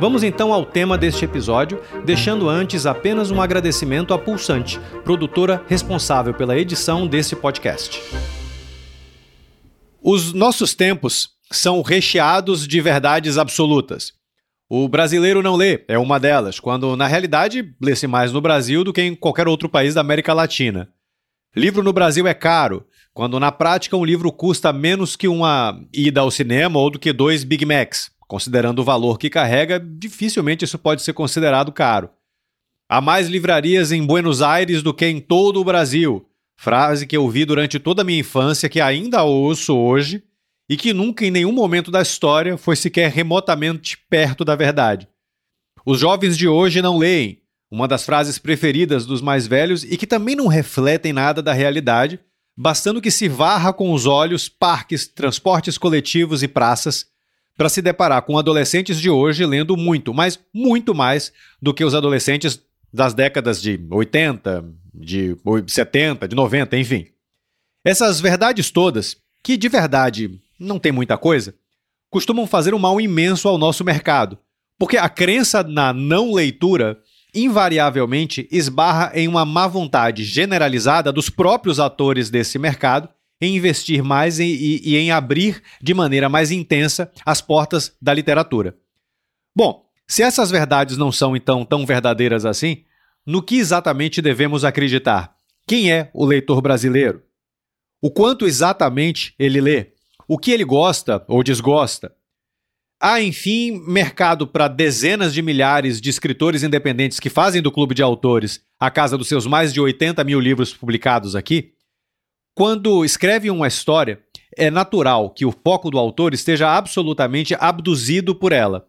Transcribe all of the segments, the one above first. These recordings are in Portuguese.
Vamos então ao tema deste episódio, deixando antes apenas um agradecimento à Pulsante, produtora responsável pela edição desse podcast. Os nossos tempos são recheados de verdades absolutas. O brasileiro não lê, é uma delas, quando na realidade lê-se mais no Brasil do que em qualquer outro país da América Latina. Livro no Brasil é caro, quando na prática um livro custa menos que uma ida ao cinema ou do que dois Big Macs. Considerando o valor que carrega, dificilmente isso pode ser considerado caro. Há mais livrarias em Buenos Aires do que em todo o Brasil. Frase que eu ouvi durante toda a minha infância, que ainda ouço hoje e que nunca em nenhum momento da história foi sequer remotamente perto da verdade. Os jovens de hoje não leem, uma das frases preferidas dos mais velhos e que também não refletem nada da realidade, bastando que se varra com os olhos parques, transportes coletivos e praças para se deparar com adolescentes de hoje lendo muito, mas muito mais do que os adolescentes das décadas de 80, de 70, de 90, enfim. Essas verdades todas, que de verdade não tem muita coisa, costumam fazer um mal imenso ao nosso mercado, porque a crença na não leitura invariavelmente esbarra em uma má vontade generalizada dos próprios atores desse mercado em investir mais em, e, e em abrir de maneira mais intensa as portas da literatura. Bom, se essas verdades não são então tão verdadeiras assim, no que exatamente devemos acreditar? Quem é o leitor brasileiro? O quanto exatamente ele lê? O que ele gosta ou desgosta? Há, enfim, mercado para dezenas de milhares de escritores independentes que fazem do Clube de Autores a casa dos seus mais de 80 mil livros publicados aqui? Quando escreve uma história, é natural que o foco do autor esteja absolutamente abduzido por ela.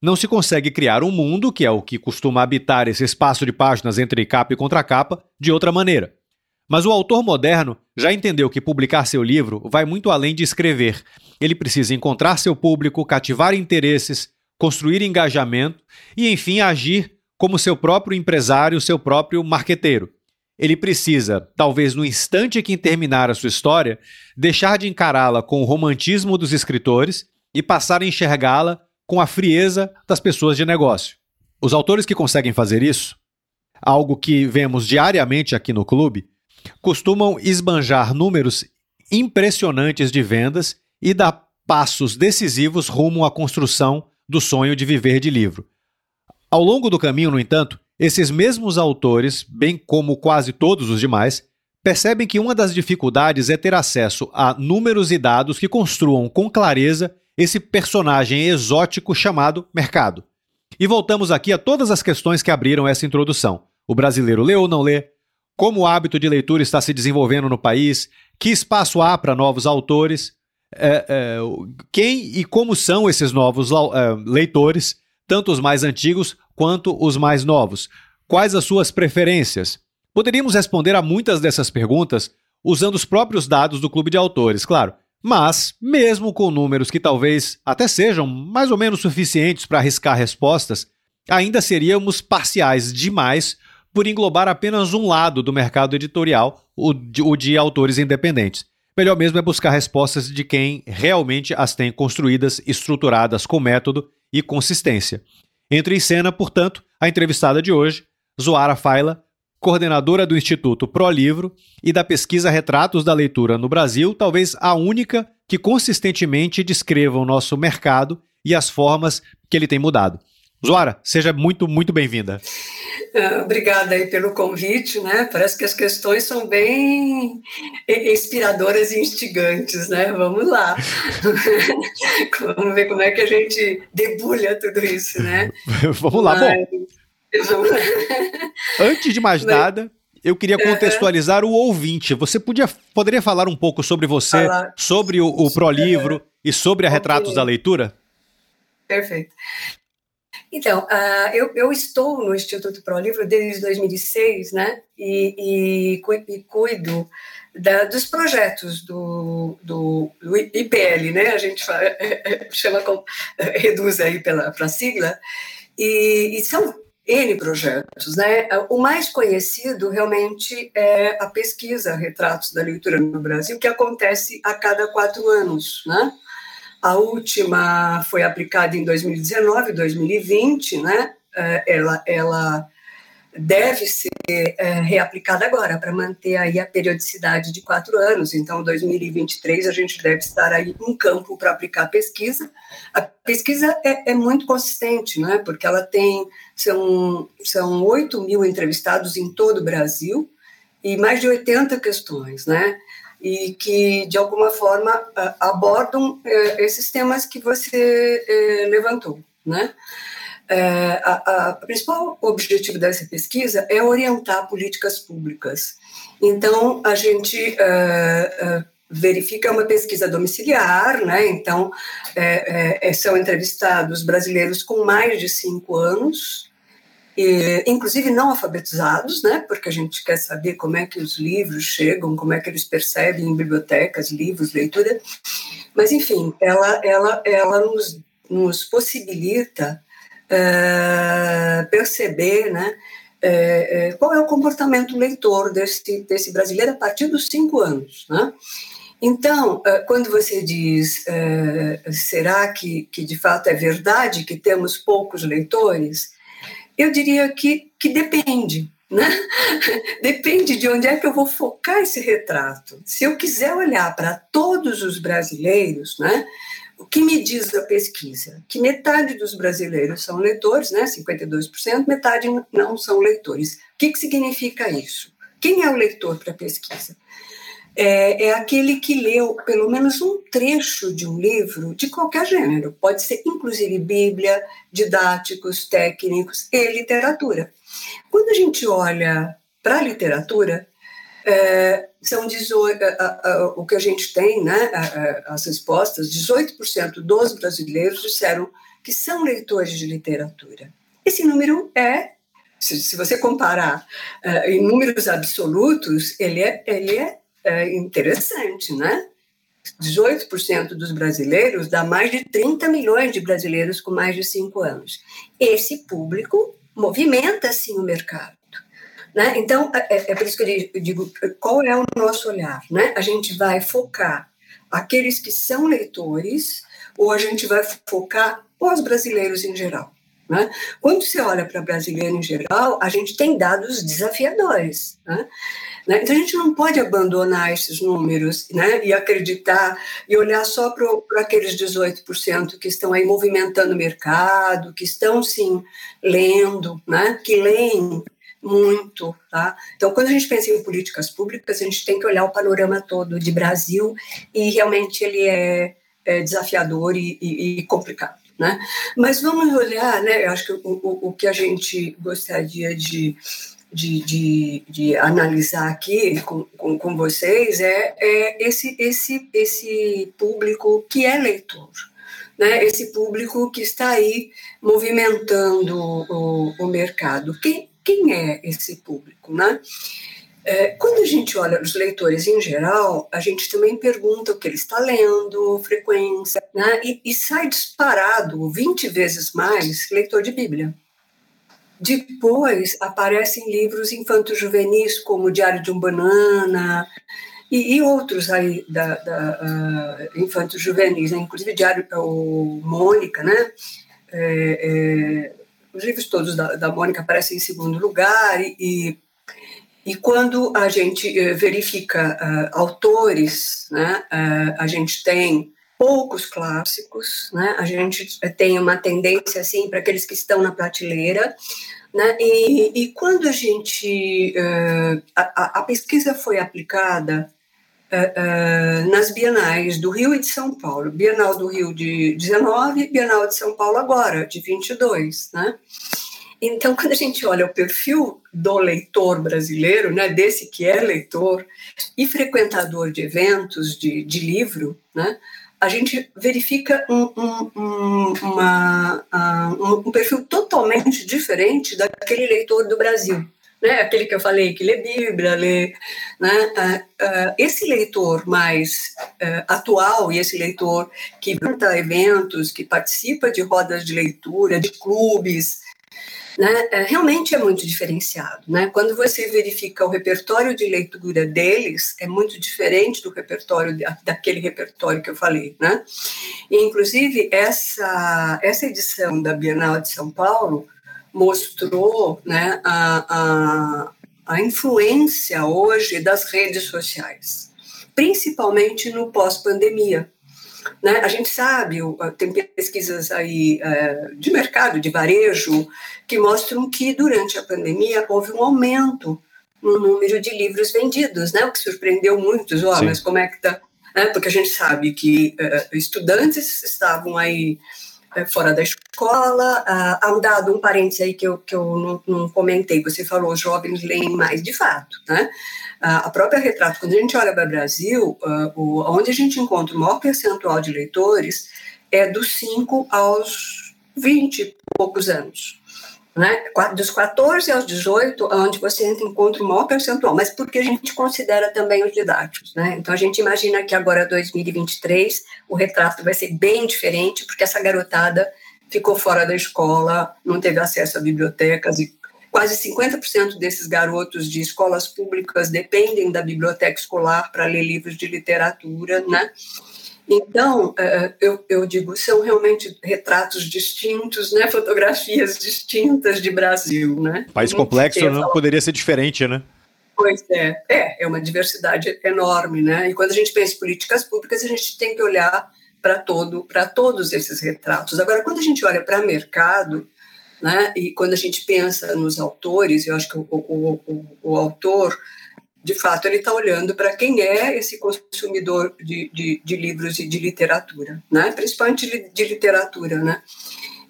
Não se consegue criar um mundo, que é o que costuma habitar esse espaço de páginas entre capa e contracapa, de outra maneira. Mas o autor moderno já entendeu que publicar seu livro vai muito além de escrever. Ele precisa encontrar seu público, cativar interesses, construir engajamento e, enfim, agir como seu próprio empresário, seu próprio marqueteiro ele precisa, talvez no instante que terminar a sua história, deixar de encará-la com o romantismo dos escritores e passar a enxergá-la com a frieza das pessoas de negócio. Os autores que conseguem fazer isso, algo que vemos diariamente aqui no clube, costumam esbanjar números impressionantes de vendas e dar passos decisivos rumo à construção do sonho de viver de livro. Ao longo do caminho, no entanto, esses mesmos autores, bem como quase todos os demais, percebem que uma das dificuldades é ter acesso a números e dados que construam com clareza esse personagem exótico chamado mercado. E voltamos aqui a todas as questões que abriram essa introdução. O brasileiro lê ou não lê? Como o hábito de leitura está se desenvolvendo no país? Que espaço há para novos autores? É, é, quem e como são esses novos é, leitores, tanto os mais antigos quanto os mais novos? Quais as suas preferências? Poderíamos responder a muitas dessas perguntas usando os próprios dados do clube de autores, claro. Mas, mesmo com números que talvez até sejam mais ou menos suficientes para arriscar respostas, ainda seríamos parciais demais por englobar apenas um lado do mercado editorial, o de, o de autores independentes. Melhor mesmo é buscar respostas de quem realmente as tem construídas, estruturadas com método e consistência. Entra em cena, portanto, a entrevistada de hoje, Zoara Faila, coordenadora do Instituto Pro Livro e da pesquisa Retratos da Leitura no Brasil, talvez a única que consistentemente descreva o nosso mercado e as formas que ele tem mudado. Zoara, seja muito, muito bem-vinda. Ah, obrigada aí pelo convite, né? Parece que as questões são bem inspiradoras e instigantes, né? Vamos lá. Vamos ver como é que a gente debulha tudo isso, né? Vamos lá, Mas... bom. Antes de mais nada, eu queria contextualizar o ouvinte. Você podia, poderia falar um pouco sobre você, falar. sobre o, o ProLivro e sobre a Retratos okay. da Leitura? Perfeito. Então, uh, eu, eu, estou no Instituto Pro Livro desde 2006, né? E, e, e cuido da, dos projetos do, do, do, IPL, né? A gente fala, chama, reduz aí para a sigla. E, e são N projetos, né? O mais conhecido realmente é a pesquisa Retratos da Leitura no Brasil, que acontece a cada quatro anos, né? A última foi aplicada em 2019, 2020, né? É, ela, ela deve ser é, reaplicada agora para manter aí a periodicidade de quatro anos. Então, 2023 a gente deve estar aí em campo para aplicar a pesquisa. A pesquisa é, é, muito consistente, né? Porque ela tem são são 8 mil entrevistados em todo o Brasil e mais de 80 questões, né? E que, de alguma forma, abordam é, esses temas que você é, levantou, né? É, a, a, principal objetivo dessa pesquisa é orientar políticas públicas. Então, a gente verifica uma pesquisa domiciliar, né? Então, são entrevistados brasileiros com mais de cinco anos, e, inclusive não alfabetizados, né, porque a gente quer saber como é que os livros chegam, como é que eles percebem em bibliotecas, livros, leitura. Mas, enfim, ela, ela, ela nos, nos possibilita é, perceber né, é, qual é o comportamento leitor desse, desse brasileiro a partir dos cinco anos. Né? Então, quando você diz, será que, que de fato é verdade que temos poucos leitores? Eu diria que, que depende, né? Depende de onde é que eu vou focar esse retrato. Se eu quiser olhar para todos os brasileiros, né? O que me diz a pesquisa? Que metade dos brasileiros são leitores, né? 52%, metade não são leitores. O que, que significa isso? Quem é o leitor para a pesquisa? É, é, aquele que leu pelo menos um trecho de um livro de qualquer gênero, pode ser inclusive Bíblia, didáticos, técnicos e literatura. Quando a gente olha para a literatura, é, são 18, a, a, o que a gente tem, né, as respostas, 18% dos brasileiros disseram que são leitores de literatura. Esse número é, se, se você comparar uh, em números absolutos, ele é, ele é é interessante, né? 18% dos brasileiros dá mais de 30 milhões de brasileiros com mais de 5 anos. Esse público movimenta, sim, o mercado. Né? Então, é, é por isso que eu digo, qual é o nosso olhar? Né? A gente vai focar aqueles que são leitores ou a gente vai focar os brasileiros em geral? Né? Quando você olha para brasileiro em geral, a gente tem dados desafiadores. Né? Né? Então a gente não pode abandonar esses números né? e acreditar e olhar só para aqueles 18% que estão aí movimentando o mercado, que estão sim lendo, né? que leem muito. Tá? Então, quando a gente pensa em políticas públicas, a gente tem que olhar o panorama todo de Brasil e realmente ele é, é desafiador e, e, e complicado. Né? Mas vamos olhar, né? Eu acho que o, o, o que a gente gostaria de de, de, de analisar aqui com, com, com vocês é, é, esse, esse, esse público que é leitor. Né, esse público que está aí movimentando o, o mercado. Quem, quem é esse público? Né? É, quando a gente olha os leitores em geral, a gente também pergunta o que ele está lendo, frequência, né? e, e sai disparado 20 vezes mais leitor de Bíblia. Depois aparecem livros infanto-juvenis, como Diário de um Banana, e, e outros aí da, da uh, infanto-juvenis, né? inclusive Diário, o Mônica, né? É, é, os livros todos da, da Mônica aparecem em segundo lugar, e, e, quando a gente uh, verifica uh, autores, né? a gente tem poucos clássicos, né? A gente tem uma tendência assim para aqueles que estão na prateleira, né? E, e quando a gente uh, a, a, pesquisa foi aplicada uh, uh, nas bienais do Rio e de São Paulo, Bienal do Rio de 19, Bienal de São Paulo agora de 22, né? Então, quando a gente olha o perfil do leitor brasileiro, né, desse que é leitor e frequentador de eventos de, de livro, né, a gente verifica um, um, um, uma, um perfil totalmente diferente daquele leitor do Brasil. Né, aquele que eu falei que lê Bíblia, lê, né, esse leitor mais uh, atual e esse leitor que visita eventos, que participa de rodas de leitura, de clubes, né, é, realmente é muito diferenciado. Né? Quando você verifica o repertório de leitura deles, é muito diferente do repertório daquele repertório que eu falei. Né? E, inclusive, essa, essa edição da Bienal de São Paulo mostrou né, a, a, a influência hoje das redes sociais, principalmente no pós-pandemia. Né? A gente sabe, tem pesquisas aí é, de mercado, de varejo, que mostram que durante a pandemia houve um aumento no número de livros vendidos, né? o que surpreendeu muitos. Oh, mas como é que está? É, porque a gente sabe que é, estudantes estavam aí é, fora da escola. Ah, há um dado, um parênteses aí que eu, que eu não, não comentei, você falou jovens leem mais, de fato, né? A própria retrato, quando a gente olha para o Brasil, o, onde a gente encontra o maior percentual de leitores é dos 5 aos 20 e poucos anos. Né? Dos 14 aos 18, onde você encontra o maior percentual, mas porque a gente considera também os didáticos. Né? Então a gente imagina que agora, 2023, o retrato vai ser bem diferente, porque essa garotada ficou fora da escola, não teve acesso a bibliotecas e Quase 50% desses garotos de escolas públicas dependem da biblioteca escolar para ler livros de literatura, né? Então, é, eu, eu, digo, são realmente retratos distintos, né? fotografias distintas de Brasil. Né? País complexo não poderia ser diferente, né? Pois é, é, é uma diversidade enorme. Né? E quando a gente pensa em políticas públicas, a gente tem que olhar para todo, para todos esses retratos. Agora, quando a gente olha para mercado, né? E quando a gente pensa nos autores, eu acho que o, o, o, o autor, de fato, ele está olhando para quem é esse consumidor de, de, de, livros e de literatura, né? principalmente de, de literatura. Né?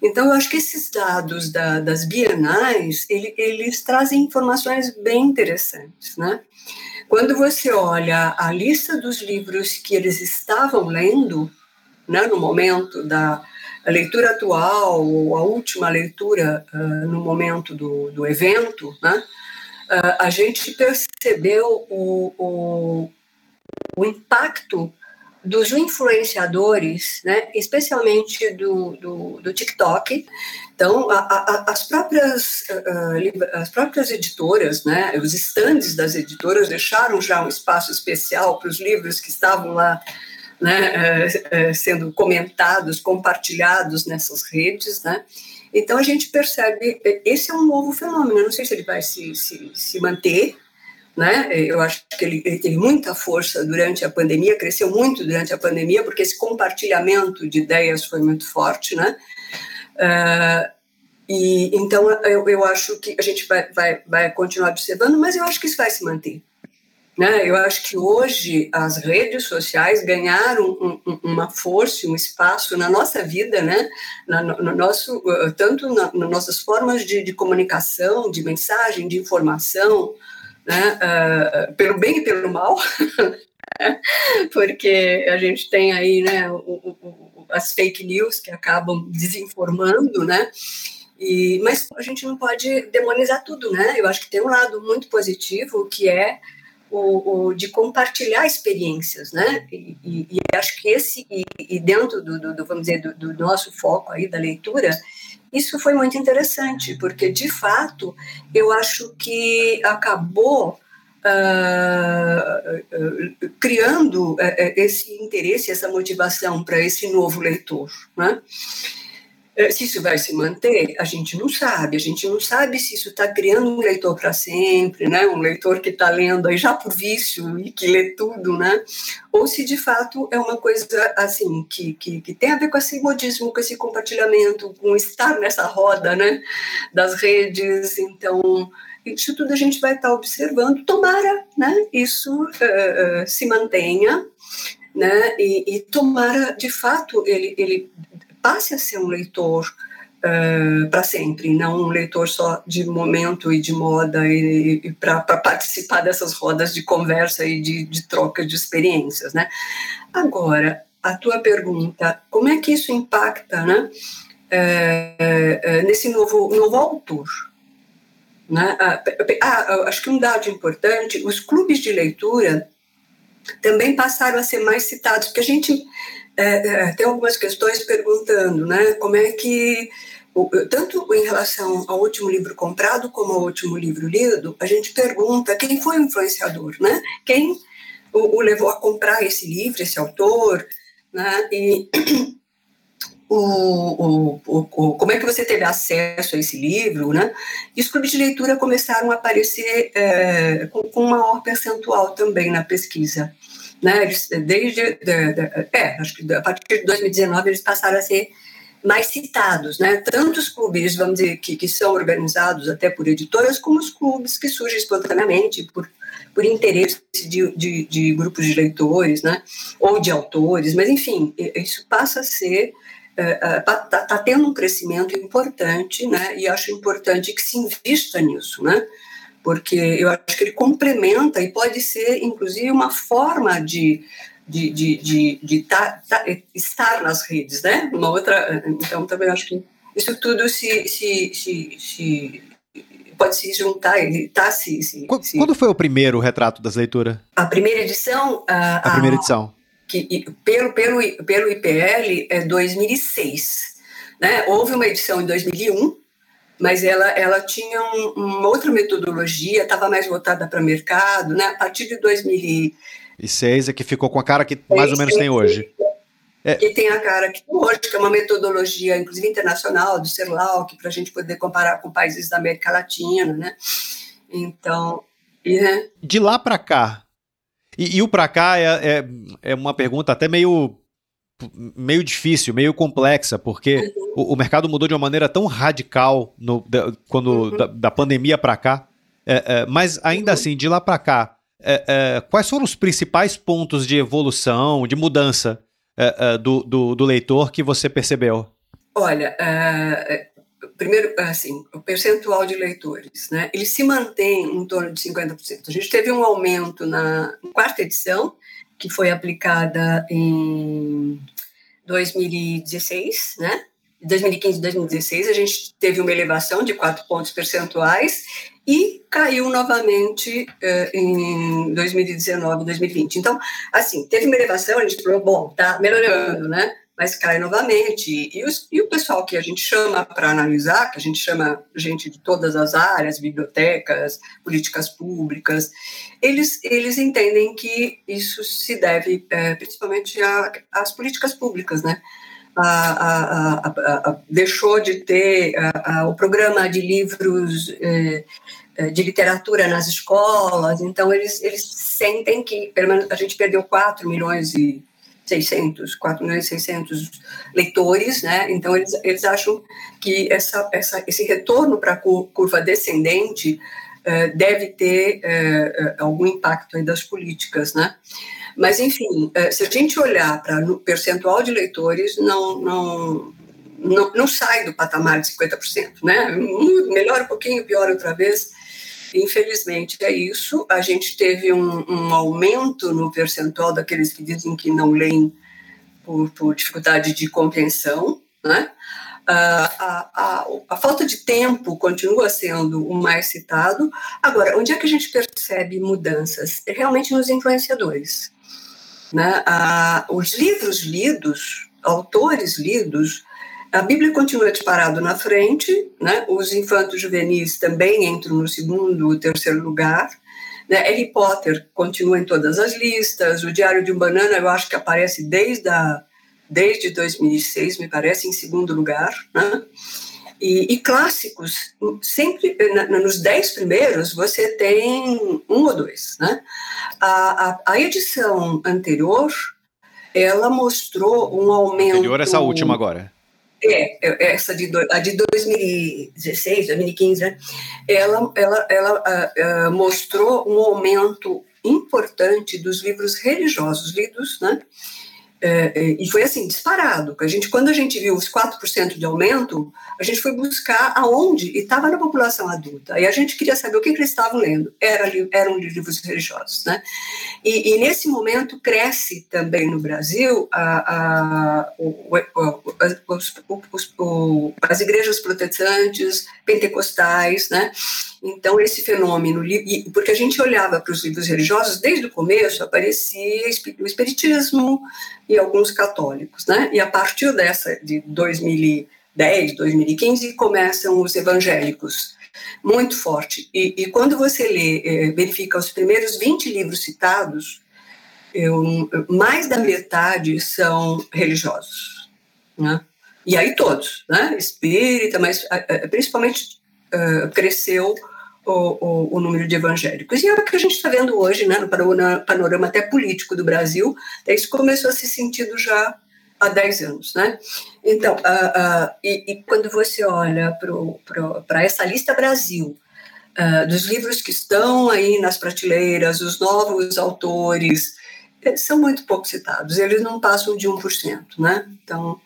Então, eu acho que esses dados da, das bienais, ele, eles trazem informações bem interessantes. Né? Quando você olha a lista dos livros que eles estavam lendo, né, no momento da, a leitura atual, ou a última leitura uh, no momento do, do evento, né, uh, a gente percebeu o, o, o, impacto dos influenciadores, né, especialmente do, do, do TikTok. Então, a, a, as, próprias, uh, as próprias editoras, né, os estandes das editoras deixaram já um espaço especial para os livros que estavam lá né, é, é, sendo comentados, compartilhados nessas redes, né? Então a gente percebe esse é um novo fenômeno. Eu não sei se ele vai se, se, se manter, né? Eu acho que ele, ele, teve muita força durante a pandemia, cresceu muito durante a pandemia, porque esse compartilhamento de ideias foi muito forte, né? Uh, e então eu, eu acho que a gente vai, vai, vai continuar observando, mas eu acho que isso vai se manter. Né? Eu acho que hoje as redes sociais ganharam um, um, uma força, um espaço na nossa vida, né? Na, no, no nosso, uh, tanto nas na nossas formas de, de, comunicação, de mensagem, de informação, né? Uh, pelo bem e pelo mal, porque a gente tem aí né, o, o, as fake news que acabam desinformando, né? E, mas a gente não pode demonizar tudo, né? Eu acho que tem um lado muito positivo que é o, o, de compartilhar experiências, né? E, e, e acho que esse, e, e dentro do, do, do, vamos dizer, do, do, nosso foco aí da leitura, isso foi muito interessante, porque de fato eu acho que acabou uh, uh, criando uh, esse interesse, essa motivação para esse novo leitor, né? É, se isso vai se manter, a gente não sabe. A gente não sabe se isso está criando um leitor para sempre, né? um leitor que está lendo aí já por vício e que lê tudo, né? ou se de fato é uma coisa assim que, que, que tem a ver com esse modismo, com esse compartilhamento, com estar nessa roda né? das redes. Então, isso tudo a gente vai estar tá observando. Tomara né? isso uh, se mantenha. Né? E, e tomara, de fato, ele, ele passe a ser um leitor uh, para sempre, não um leitor só de momento e de moda e, e para participar dessas rodas de conversa e de, de troca de experiências, né? Agora, a tua pergunta, como é que isso impacta né, é, é, nesse novo, novo autor? Né? Ah, ah, acho que um dado importante, os clubes de leitura também passaram a ser mais citados, porque a gente é, é, tem algumas questões perguntando né, como é que, tanto em relação ao último livro comprado como ao último livro lido, a gente pergunta quem foi o influenciador, né? quem o, o levou a comprar esse livro, esse autor, né? e o, o, o, como é que você teve acesso a esse livro, né? E os clubes de leitura começaram a aparecer é, com, com maior percentual também na pesquisa. Né? Desde, de, de, é, acho que a partir de 2019 eles passaram a ser mais citados, né? Tanto os clubes, vamos dizer, que, que são organizados até por editoras, como os clubes que surgem espontaneamente por, por interesse de, de, de grupos de leitores, né? Ou de autores, mas enfim, isso passa a ser está é, é, tá tendo um crescimento importante, né? E acho importante que se invista nisso, né? Porque eu acho que ele complementa e pode ser, inclusive, uma forma de, de, de, de, de tá, tá, estar nas redes, né? Uma outra, então também acho que isso tudo se, se, se, se pode se juntar, ele está se, se, Quando foi o primeiro retrato das leituras? A primeira edição? A, a primeira edição que pelo, pelo, pelo IPL é 2006. Né? Houve uma edição em 2001, mas ela, ela tinha um, uma outra metodologia, estava mais voltada para mercado. Né? A partir de 2006 é que ficou com a cara que mais ou menos tem hoje. É. Que tem a cara que hoje, que é uma metodologia, inclusive internacional, do CERLAC, para a gente poder comparar com países da América Latina, né? Então, e, né? De lá para cá, e, e o para cá é, é, é, uma pergunta até meio, meio difícil, meio complexa, porque o, o mercado mudou de uma maneira tão radical no, da, quando, uhum. da, da, pandemia para cá. É, é, mas ainda uhum. assim, de lá para cá, é, é, quais foram os principais pontos de evolução, de mudança é, do, do, do, leitor que você percebeu? Olha, primeiro, assim, o percentual de leitores, né, ele se mantém em torno de 50%. A gente teve um aumento na quarta edição, que foi aplicada em 2016, né, 2015 e 2016, a gente teve uma elevação de 4 pontos percentuais e caiu novamente uh, em 2019 2020. Então, assim, teve uma elevação, a gente falou, bom, tá melhorando, né? Mas cai novamente. E, os, e o pessoal que a gente chama para analisar, que a gente chama gente de todas as áreas, bibliotecas, políticas públicas, eles, eles entendem que isso se deve é, principalmente às políticas públicas, né? A, a, a, deixou de ter o programa de livros é, de literatura nas escolas, então eles, eles sentem que, pelo menos, a gente perdeu 4 milhões e 600, 4 milhões e 600 leitores, né? Então eles, eles acham que essa, essa, esse retorno para a curva descendente uh, deve ter uh, algum impacto aí das políticas, né? Mas enfim, uh, se a gente olhar para o percentual de leitores, não, não, não, não sai do patamar de 50%, né? Melhora um pouquinho, piora outra vez. Infelizmente é isso. A gente teve um, um aumento no percentual daqueles que dizem que não leem por, por dificuldade de compreensão, né? A, a, a, falta de tempo continua sendo o mais citado. Agora, onde é que a gente percebe mudanças? É realmente nos influenciadores. Né? os livros lidos, autores lidos, a Bíblia continua disparado na frente, né? os infantos juvenis também entram no segundo, terceiro lugar. Né? Harry Potter continua em todas as listas, o Diário de um Banana eu acho que aparece desde, a, desde 2006, me parece, em segundo lugar. Né? E, e, clássicos, sempre na, nos dez primeiros você tem um ou dois. Né? A, a, a edição anterior, ela mostrou um aumento... Anterior essa última agora. É, é, essa de, a de 2016, 2015, né? Ela, ela, ela uh, uh, mostrou um aumento importante dos livros religiosos lidos, né? É, é, e foi assim, disparado. A gente, quando a gente viu os 4% de aumento, a gente foi buscar aonde, e estava na população adulta. E a gente queria saber o que, que eles estavam lendo. Era, eram livros religiosos. Né? E, e, nesse momento cresce também no Brasil a, a, o, o, os, os, as igrejas protestantes, pentecostais. Né? Então, esse fenômeno, porque a gente olhava para os livros religiosos, desde o começo aparecia o espiritismo, e alguns católicos, né? E a partir dessa de 2010, 2015 começam os evangélicos muito forte. E, e quando você lê, é, verifica os primeiros 20 livros citados, eu, mais da metade são religiosos, né? E aí todos, né? Espírita, mas principalmente cresceu o, o, o, número de evangélicos. E é o que a gente está vendo hoje, né, no panorama até político do Brasil, isso começou a ser sentido já há 10 anos. Né? Então, uh, uh, e, e, quando você olha para essa lista Brasil, uh, dos livros que estão aí nas prateleiras, os novos autores, são muito pouco citados, eles não passam de 1%. Né? Então,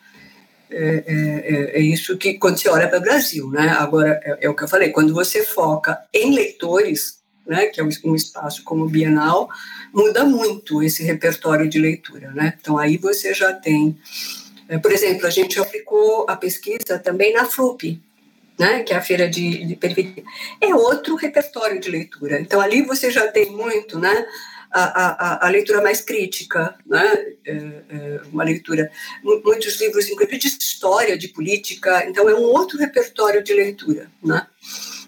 é, é, é, é, isso que quando você olha para o Brasil, né? Agora é, é, o que eu falei, quando você foca em leitores, né? Que é um espaço como o Bienal, muda muito esse repertório de leitura, né? Então aí você já tem, é, por exemplo, a gente aplicou a pesquisa também na FLUP, né? Que é a feira de, de é outro repertório de leitura. Então ali você já tem muito, né? A, a, a leitura mais crítica, né? É, é uma leitura, muitos livros, inclusive de história, de política, então é um outro repertório de leitura, né?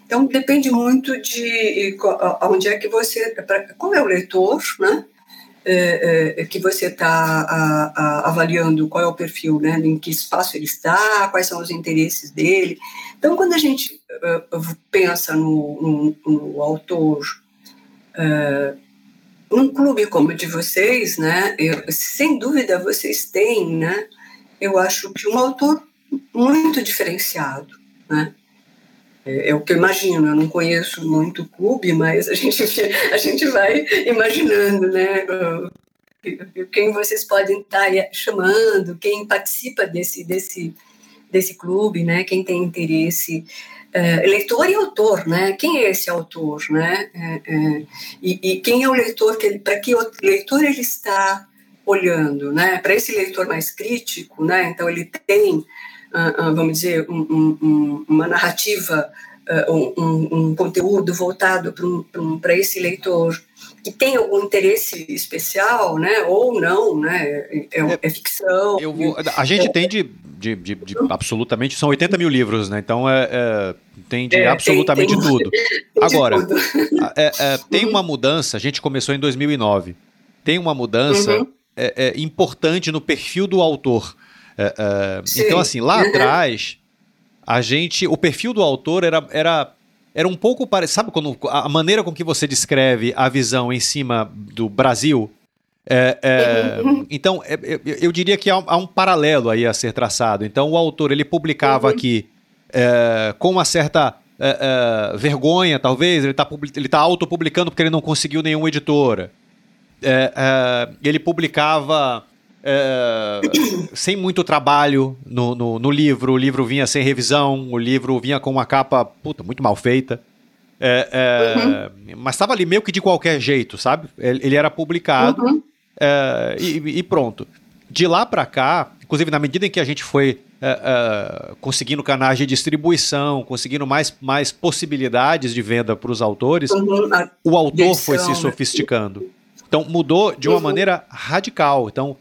Então depende muito de onde é que você, qual é o leitor, né? É, é, que você está avaliando qual é o perfil, né, em que espaço ele está, quais são os interesses dele. Então, quando a gente uh, pensa no, no, no autor uh, um clube como o de vocês, né, eu, sem dúvida vocês têm, né, eu acho que um autor muito diferenciado, né, é, é, o que eu imagino, eu não conheço muito o clube, mas a gente, a gente vai imaginando, né, quem vocês podem estar chamando, quem participa desse, desse, desse clube, né, quem tem interesse é, leitor e autor, né? Quem é esse autor, né? É, é, e, e, quem é o leitor que para que o leitor ele está olhando, né? Para esse leitor mais crítico, né? Então ele tem, uh, uh, vamos dizer, um, um, uma narrativa, uh, um, um, conteúdo voltado para um, esse leitor que tem algum interesse especial, né? Ou não, né? É, é, é ficção. Vou, a gente tem de, de, de, de, absolutamente são 80 mil livros, né? Então é, é tem de é, absolutamente tem, tem, tudo. Agora, tudo. É, é, tem uma mudança. A gente começou em 2009. Tem uma mudança uhum. importante no perfil do autor. então assim, lá uhum. atrás a gente, o perfil do autor era, era era um pouco parecido. Sabe quando a maneira com que você descreve a visão em cima do Brasil? É, é, então, é, é, eu diria que há, há, um paralelo aí a ser traçado. Então, o autor ele publicava uhum. aqui é, com uma certa é, vergonha, talvez. Ele está ele tá autopublicando porque ele não conseguiu nenhuma editora. ele publicava é, sem muito trabalho no, no, no, livro, o livro vinha sem revisão, o livro vinha com uma capa puta, muito mal feita. É, é, uhum. Mas estava ali meio que de qualquer jeito, sabe? Ele, era publicado uhum. E, e, pronto. De lá para cá, inclusive na medida em que a gente foi conseguindo canais de distribuição, conseguindo mais, mais possibilidades de venda para os autores, uhum. o autor foi se né? sofisticando. Então mudou de uma uhum. maneira radical. Então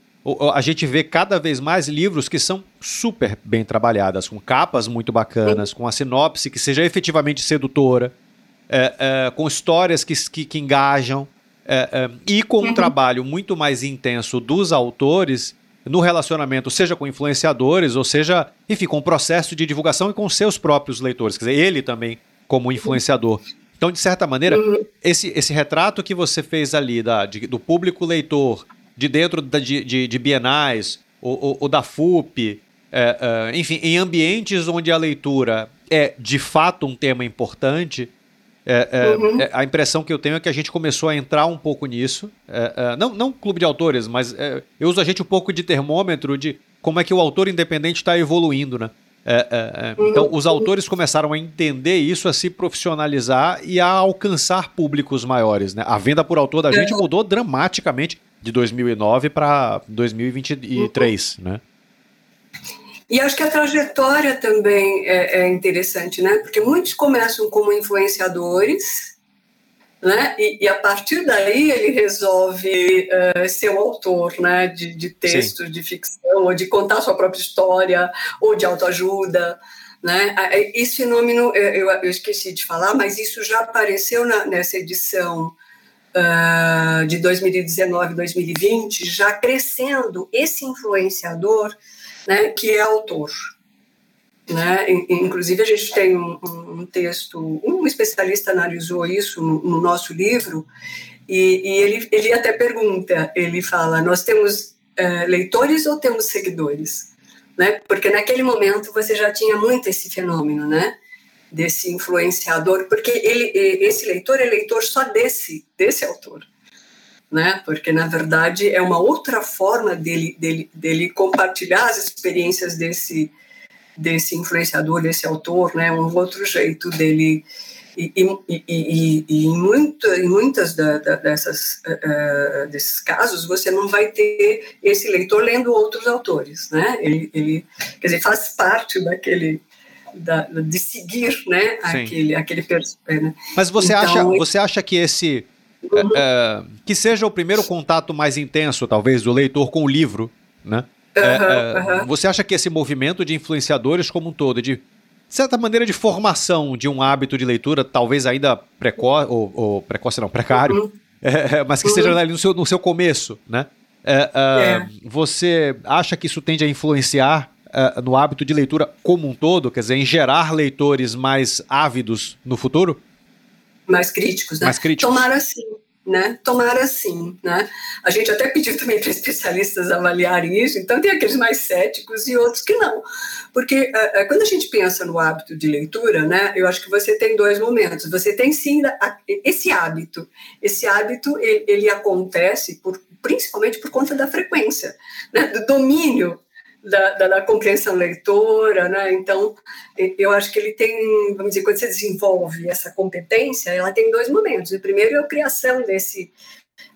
a gente vê cada vez mais livros que são super bem trabalhadas, com capas muito bacanas, com a sinopse que seja efetivamente sedutora, é, é, com histórias que, que, que engajam, é, é e com um uhum. trabalho muito mais intenso dos autores no relacionamento, seja com influenciadores, ou seja, enfim, com o processo de divulgação e com seus próprios leitores, quer dizer, ele também como influenciador. Então, de certa maneira, uhum. esse, esse retrato que você fez ali da, de, do público leitor de dentro da, de, de, de bienais, ou, ou, ou da FUP, é, é, enfim, em ambientes onde a leitura é de fato um tema importante, É, é, uhum. é, a impressão que eu tenho é que a gente começou a entrar um pouco nisso. É, não, não clube de autores, mas eu uso a gente um pouco de termômetro de como é que o autor independente está evoluindo, né? Uhum. Então, os autores começaram a entender isso, a se profissionalizar e a alcançar públicos maiores. Né? A venda por autor da gente mudou dramaticamente de 2009 para 2023, uhum. né? E acho que a trajetória também é, é, interessante, né? Porque muitos começam como influenciadores, né? E, e a partir daí ele resolve uh, ser o autor, né? De, de textos de ficção, ou de contar sua própria história, ou de autoajuda. Né? Esse fenômeno, eu, eu esqueci de falar, mas isso já apareceu na, nessa edição uh, de 2019, 2020, já crescendo esse influenciador né, que é autor. Né? Inclusive, a gente tem um, um texto, um especialista analisou isso no, no nosso livro, e, e, ele, ele até pergunta: ele fala, nós temos uh, leitores ou temos seguidores? Né? Porque naquele momento você já tinha muito esse fenômeno, né? Desse influenciador, porque ele, esse leitor é leitor só desse, desse autor né? Porque na verdade é uma outra forma dele dele, dele compartilhar as experiências desse desse influenciador, desse autor, né? Um outro jeito dele e, e, e, e em, muito, em muitas da, da, dessas, uh, desses casos, você não vai ter esse leitor lendo outros autores, né? Ele, ele quer dizer, faz parte daquele, da, de seguir, né? Aquele, aquele né? Mas você então, acha, você acha que esse Uhum. É, que seja o primeiro contato mais intenso, talvez, do leitor com o livro, né? Uhum, é, uhum. Você acha que esse movimento de influenciadores como um todo, de certa maneira de formação de um hábito de leitura, talvez ainda precoce, ou, ou precoce não, precário, uhum. é, mas que esteja ali no seu, no seu começo, né? É, é. Você acha que isso tende a influenciar no hábito de leitura como um todo, quer dizer, em gerar leitores mais ávidos no futuro? mais críticos, né? Mais críticos. Tomara sim, né? Tomara sim, né? A gente até pediu também para especialistas avaliarem isso, então tem aqueles mais céticos e outros que não. Porque uh, quando a gente pensa no hábito de leitura, né, eu acho que você tem dois momentos. Você tem sim a, esse hábito. Esse hábito, ele, ele acontece por, principalmente por conta da frequência, né, do domínio da, da, da, compreensão leitora, né? Então, eu acho que ele tem, vamos dizer, quando você desenvolve essa competência, ela tem dois momentos. O primeiro é a criação desse,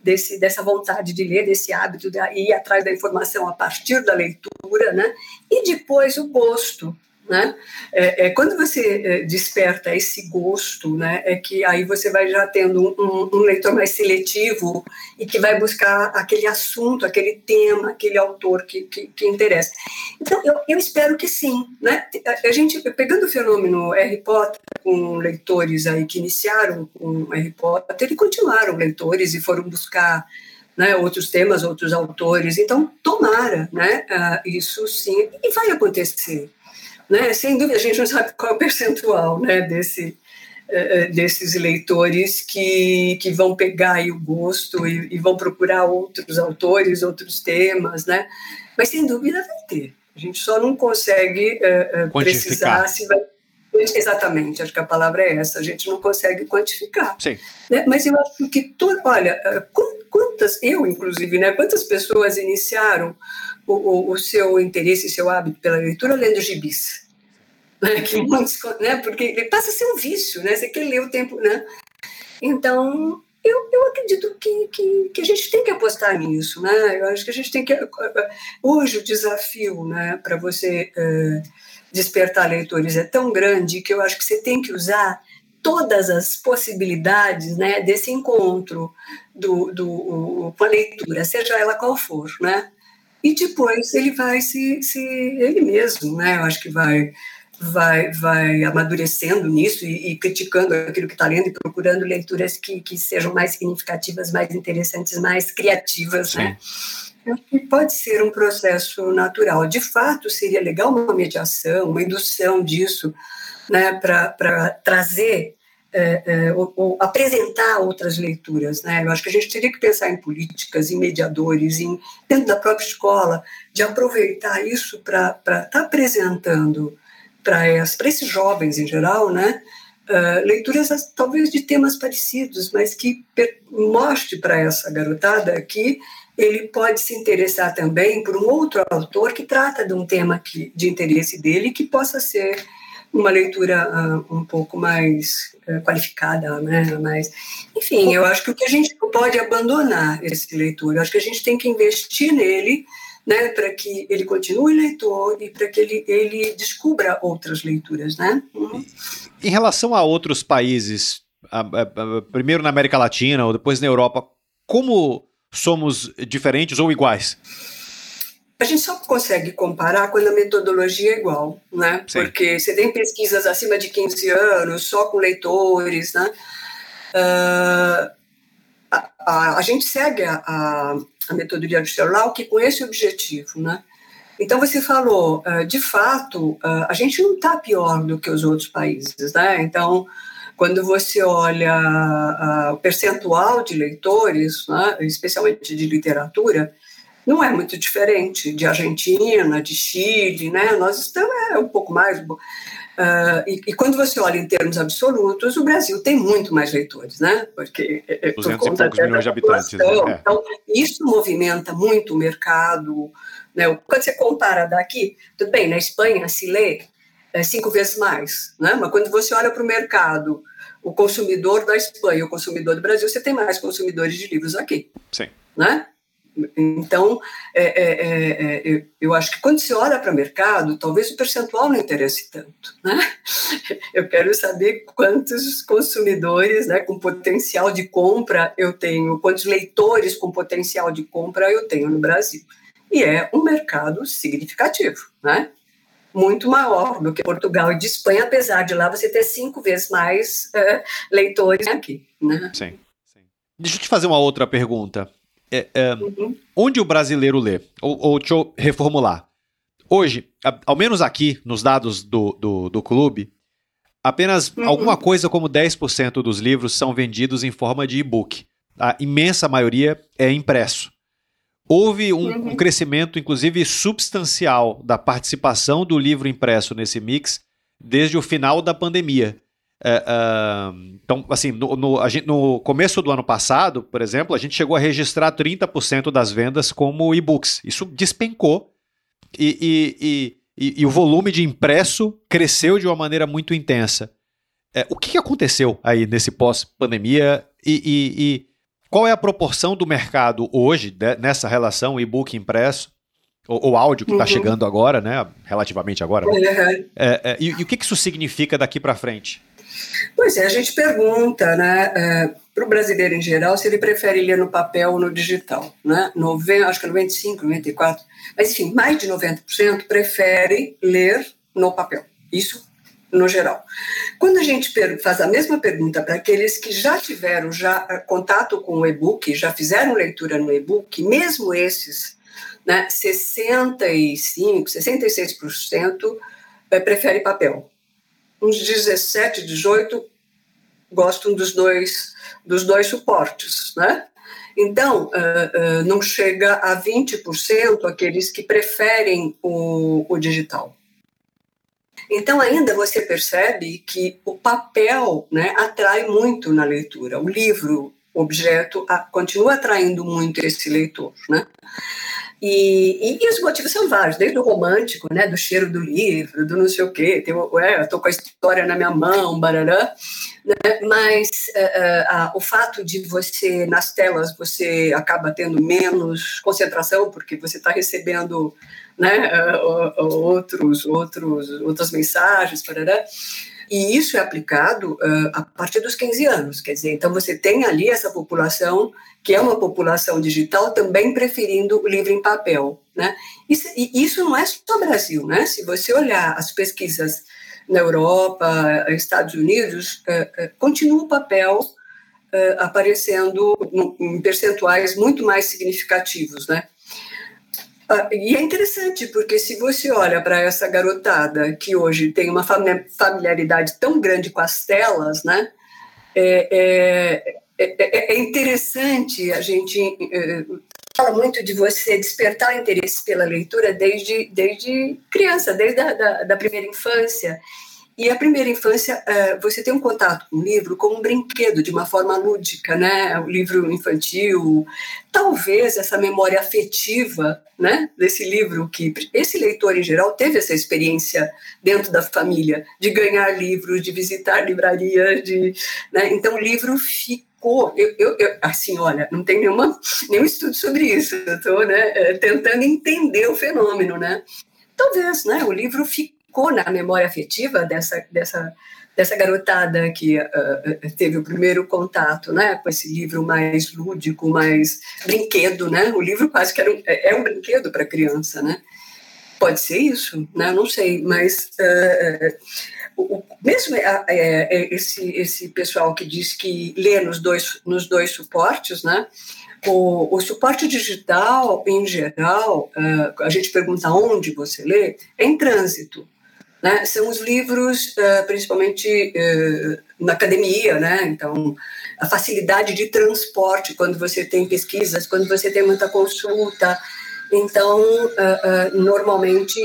desse dessa vontade de ler, desse hábito de ir atrás da informação a partir da leitura, né? E depois o gosto, né? É, é, quando você é, desperta esse gosto, né, é que aí você vai já tendo um, um, leitor mais seletivo e que vai buscar aquele assunto, aquele tema, aquele autor que, que, que interessa. Então, eu, eu, espero que sim. Né? A, gente, pegando o fenômeno Harry Potter, com leitores aí que iniciaram com Harry Potter e continuaram leitores e foram buscar né, outros temas, outros autores. Então, tomara, né, uh, isso sim, e vai acontecer né? Sem dúvida, a gente não sabe qual é o percentual né, desse, uh, desses leitores que, que vão pegar o gosto e, e, vão procurar outros autores, outros temas, né? Mas sem dúvida vai ter. A gente só não consegue uh, precisar se vai Exatamente, acho que a palavra é essa, a gente não consegue quantificar. Sim. Né? Mas eu acho que, todo, olha, quantas, eu inclusive, né, quantas pessoas iniciaram o, o, o seu interesse, seu hábito pela leitura lendo gibis? Né? Que muitos, né? Porque passa a ser um vício, né? Você quer ler o tempo, né? Então, eu, eu acredito que, que, que, a gente tem que apostar nisso, né? Eu acho que a gente tem que... Hoje o desafio, né, para você... Uh, despertar leitores é tão grande que eu acho que você tem que usar todas as possibilidades né, desse encontro do, do, com a leitura, seja ela qual for, né? E depois ele vai se, se ele mesmo, né? Eu acho que vai vai vai amadurecendo nisso e, e criticando aquilo que está lendo e procurando leituras que, que sejam mais significativas, mais interessantes, mais criativas, né? Sim. né? Pode ser um processo natural. De fato, seria legal uma mediação, uma indução disso, né, para trazer é, é, ou, ou, apresentar outras leituras. Né? Eu acho que a gente teria que pensar em políticas, em mediadores, em, dentro da própria escola, de aproveitar isso para estar tá apresentando para esses jovens em geral, né, uh, leituras talvez de temas parecidos, mas que mostre para essa garotada que ele pode se interessar também por um outro autor que trata de um tema que, de interesse dele que possa ser uma leitura uh, um pouco mais uh, qualificada, né? Mas, enfim, eu acho que o que a gente não pode abandonar esse leitor, eu acho que a gente tem que investir nele, né, para que ele continue leitor e para que ele, ele descubra outras leituras, né? Uhum. Em relação a outros países, a, a, a, primeiro na América Latina ou depois na Europa, como somos diferentes ou iguais? A gente só consegue comparar quando a metodologia é igual, né? Sim. Porque você tem pesquisas acima de 15 anos, só com leitores, né? Uh, a, a, a, gente segue a, a, a metodologia do que com esse objetivo, né? Então, você falou, uh, de fato, uh, a gente não está pior do que os outros países, né? Então, quando você olha o percentual de leitores, né, especialmente de literatura, não é muito diferente de Argentina, de Chile, né? Nós estamos é um pouco mais. Uh, e, e, quando você olha em termos absolutos, o Brasil tem muito mais leitores, né? Porque 200 é, é, por conta e poucos milhões de habitantes. Né? É. Então, isso movimenta muito o mercado. Né? Quando você compara daqui, tudo bem, na Espanha se lê é, cinco vezes mais, né? Mas quando você olha para o mercado, o consumidor da Espanha, o consumidor do Brasil, você tem mais consumidores de livros aqui. Sim. Né? Então, é, é, é, é eu acho que quando se olha para o mercado, talvez o percentual não interesse tanto. Né? Eu quero saber quantos consumidores né, com potencial de compra eu tenho, quantos leitores com potencial de compra eu tenho no Brasil. E é um mercado significativo, né? Muito maior do que Portugal e de Espanha, apesar de lá você ter cinco vezes mais uh, leitores aqui. Né? Sim, sim. Deixa eu te fazer uma outra pergunta. É, é, uhum. Onde o brasileiro lê? Ou, ou deixa eu reformular. Hoje, ao menos aqui, nos dados do, do, do clube, apenas uhum. alguma coisa como 10% dos livros são vendidos em forma de e-book. A imensa maioria é impresso. Houve um, uhum. um, crescimento, inclusive, substancial da participação do livro impresso nesse mix desde o final da pandemia. É, uh, então, assim, no, no, gente, no, começo do ano passado, por exemplo, a gente chegou a registrar 30% das vendas como e-books. Isso despencou e, e, e, e, o volume de impresso cresceu de uma maneira muito intensa. É, o que aconteceu aí nesse pós-pandemia e, qual é a proporção do mercado hoje de, nessa relação e-book impresso? ou, áudio que está uhum. chegando agora, né? Relativamente agora. Né? Uhum. É, é, e, e, o que isso significa daqui para frente? Pois é, a gente pergunta, né, é, para o brasileiro em geral, se ele prefere ler no papel ou no digital, né? Nove, acho que 95, 94, mas enfim, mais de 90% prefere ler no papel. Isso no geral. Quando a gente faz a mesma pergunta para aqueles que já tiveram já eh, contato com o e-book, já fizeram leitura no e-book, mesmo esses, né, 65, 66% prefere papel uns 17, 18 gostam dos dois, dos dois suportes, né? Então, uh, uh, não chega a 20% aqueles que preferem o, o digital. Então, ainda você percebe que o papel né, atrai muito na leitura. O livro, objeto, a, continua atraindo muito esse leitor. Né? E, e, os motivos são vários, desde o romântico, né, do cheiro do livro, do não sei o quê, tem, é, eu estou com a história na minha mão, barará, né, mas uh, uh, o fato de você, nas telas, você acaba tendo menos concentração, porque você está recebendo né, outros, outros, outras mensagens, barará, e isso é aplicado uh, a partir dos 15 anos, quer dizer, então você tem ali essa população, que é uma população digital, também preferindo o livro em papel, né? Isso, e isso não é só Brasil, né? Se você olhar as pesquisas na Europa, Estados Unidos, uh, uh, continua o papel aparecendo em percentuais muito mais significativos, né? Ah, e é interessante, porque se você olha para essa garotada que hoje tem uma familiaridade tão grande com as telas, né? É, é, é, é interessante a gente é, fala muito de você despertar o interesse pela leitura desde, desde criança, desde a da, da primeira infância. E a primeira infância, é, você tem um contato com o livro como um brinquedo, de uma forma lúdica, né? O livro infantil, talvez essa memória afetiva, né? Desse livro que esse leitor em geral teve essa experiência dentro da família de ganhar livros, de visitar livrarias, de, né? Então o livro ficou eu, eu, eu, assim, olha, não tem nenhuma, nenhum estudo sobre isso, eu estou né, é, tentando entender o fenômeno, né? Talvez, né, o livro ficou na memória afetiva dessa, dessa, dessa garotada que uh, teve o primeiro contato né, com esse livro mais lúdico, mais brinquedo, né? O livro quase que um, é, é um brinquedo para criança, né? Pode ser isso, né? Não sei, mas uh, o, mesmo esse, esse pessoal que diz que lê nos dois, nos dois suportes, né? O, o, suporte digital, em geral, a gente pergunta onde você lê, é em trânsito. Né? São os livros, uh, principalmente uh, na academia, né? Então, a facilidade de transporte quando você tem pesquisas, quando você tem muita consulta. Então, uh, normalmente,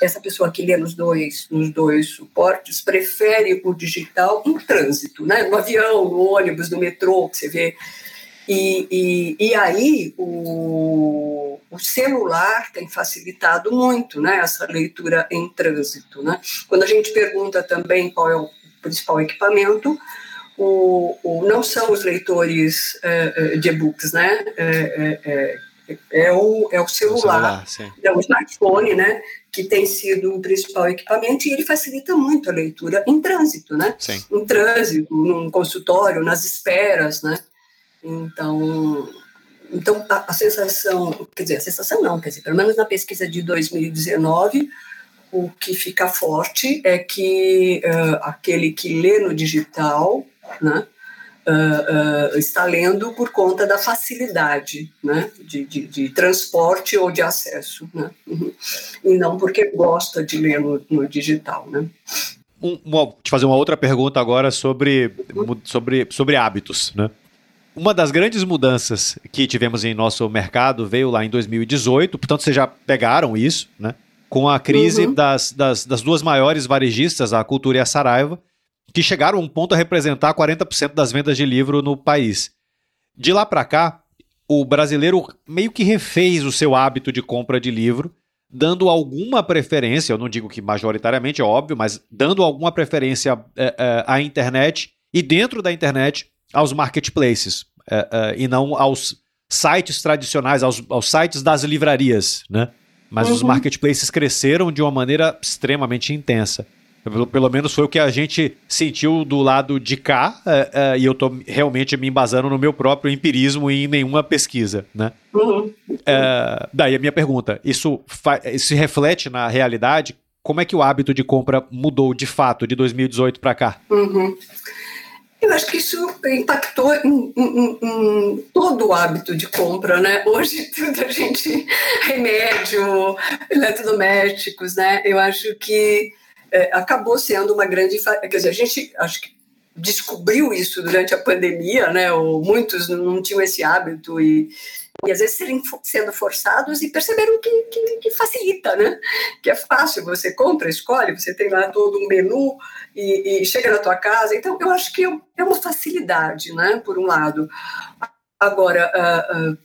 essa pessoa que lê nos dois, nos dois suportes prefere o digital em trânsito, né? No avião, no ônibus, no metrô, que você vê e, e, e aí o, o, celular tem facilitado muito né, essa leitura em trânsito. Né? Quando a gente pergunta também qual é o principal equipamento, o, o não são os leitores é, de e-books, né? É, é, é, o, é o celular, o celular é o smartphone, né? Que tem sido o principal equipamento e ele facilita muito a leitura em trânsito, né? Sim. Em trânsito, num consultório, nas esperas, né? Então, então a, a, sensação, quer dizer, a sensação não, quer dizer, pelo menos na pesquisa de 2019, o que fica forte é que uh, aquele que lê no digital, né, uh, uh, está lendo por conta da facilidade, né, de, de, de transporte ou de acesso, né, uhum. e não porque gosta de ler no, no digital, né. Um, uma, te fazer uma outra pergunta agora sobre, sobre, sobre hábitos, né? Uma das grandes mudanças que tivemos em nosso mercado veio lá em 2018, portanto vocês já pegaram isso, né? Com a crise uhum. das, das, das, duas maiores varejistas, a Cultura e a Saraiva, que chegaram a um ponto a representar 40% das vendas de livro no país. De lá para cá, o brasileiro meio que refez o seu hábito de compra de livro, dando alguma preferência, eu não digo que majoritariamente, é óbvio, mas dando alguma preferência é, é, à internet e dentro da internet aos marketplaces é, é, e não aos sites tradicionais, aos, aos sites das livrarias, né? Mas uhum. os marketplaces cresceram de uma maneira extremamente intensa. Pelo, pelo, menos foi o que a gente sentiu do lado de cá, é, e eu estou realmente me embasando no meu próprio empirismo e em nenhuma pesquisa. Né? Uhum. daí a minha pergunta: isso se reflete na realidade? Como é que o hábito de compra mudou de fato de 2018 para cá? Uhum. Eu acho que isso impactou em, em, em, todo o hábito de compra, né? Hoje tudo a gente remédio, eletrodomésticos, né? Eu acho que é, acabou sendo uma grande, quer dizer, a gente acho que descobriu isso durante a pandemia, né? Ou muitos não tinham esse hábito e e às vezes serem sendo forçados e perceberam que, que, que, facilita, né? Que é fácil, você compra, escolhe, você tem lá todo um menu e, e chega na tua casa. Então, eu acho que é uma facilidade, né? Por um lado. Agora, uh, uh,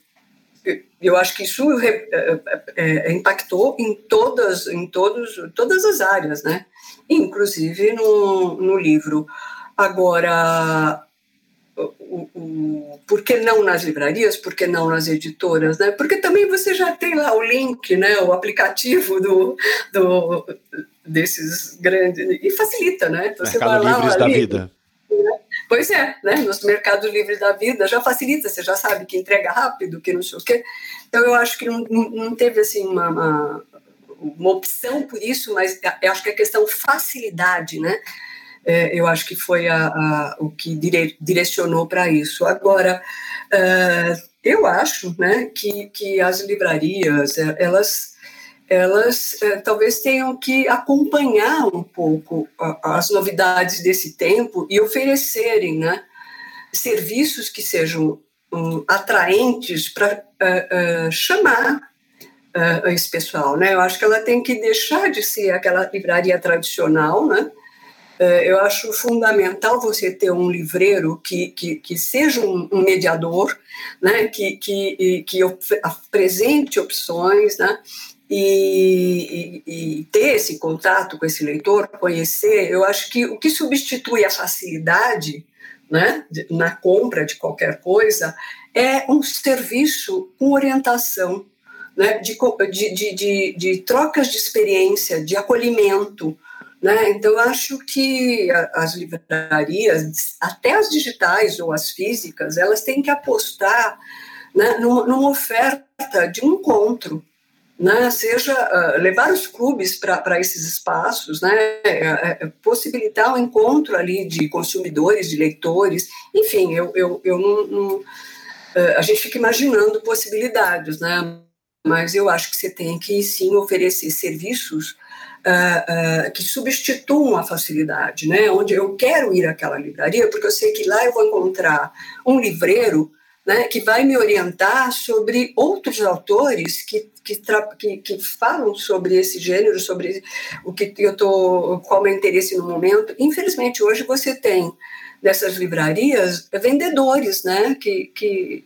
eu acho que isso uh, impactou em todas, em todos, todas as áreas, né? Inclusive no, no livro. Agora, o, o, por que não nas livrarias, por que não nas editoras, né? Porque também você já tem lá o link, né? O aplicativo do, do desses grandes e facilita, né? Então, Mercado você vai lá, Livres da Vida. Né? Pois é, né? Nos mercados livres da vida já facilita, você já sabe que entrega rápido, que não sei o quê. Então eu acho que não, não teve assim uma, uma, uma opção por isso, mas eu acho que a questão facilidade, né? É, eu acho que foi a, a, o que dire, direcionou para isso. Agora, é, eu acho né, que, que as livrarias, é, elas, elas é, talvez tenham que acompanhar um pouco as novidades desse tempo e oferecerem né, serviços que sejam um, atraentes para uh, uh, chamar uh, esse pessoal, né? Eu acho que ela tem que deixar de ser aquela livraria tradicional, né? Uh, eu acho fundamental você ter um livreiro que, que, que seja um, um, mediador, né? Que, que, que apresente opções, né? E, e, e, ter esse contato com esse leitor, conhecer, eu acho que o que substitui a facilidade né, na compra de qualquer coisa é um serviço com orientação, né, de, de, de, de, trocas de experiência, de acolhimento. Né? Então, acho que as livrarias, até as digitais ou as físicas, elas têm que apostar né, numa, oferta de um encontro, né, seja uh, levar os clubes para esses espaços, né, é, é, possibilitar o um encontro ali de consumidores, de leitores, enfim, eu, eu, eu não, não uh, a gente fica imaginando possibilidades, né, mas eu acho que você tem que sim oferecer serviços uh, que substituam a facilidade, né, onde eu quero ir àquela livraria, porque eu sei que lá eu vou encontrar um livreiro né, que vai me orientar sobre outros autores que, que, que, que, falam sobre esse gênero, sobre o que eu estou, qual é o meu interesse no momento. Infelizmente, hoje você tem nessas livrarias vendedores, né, que, que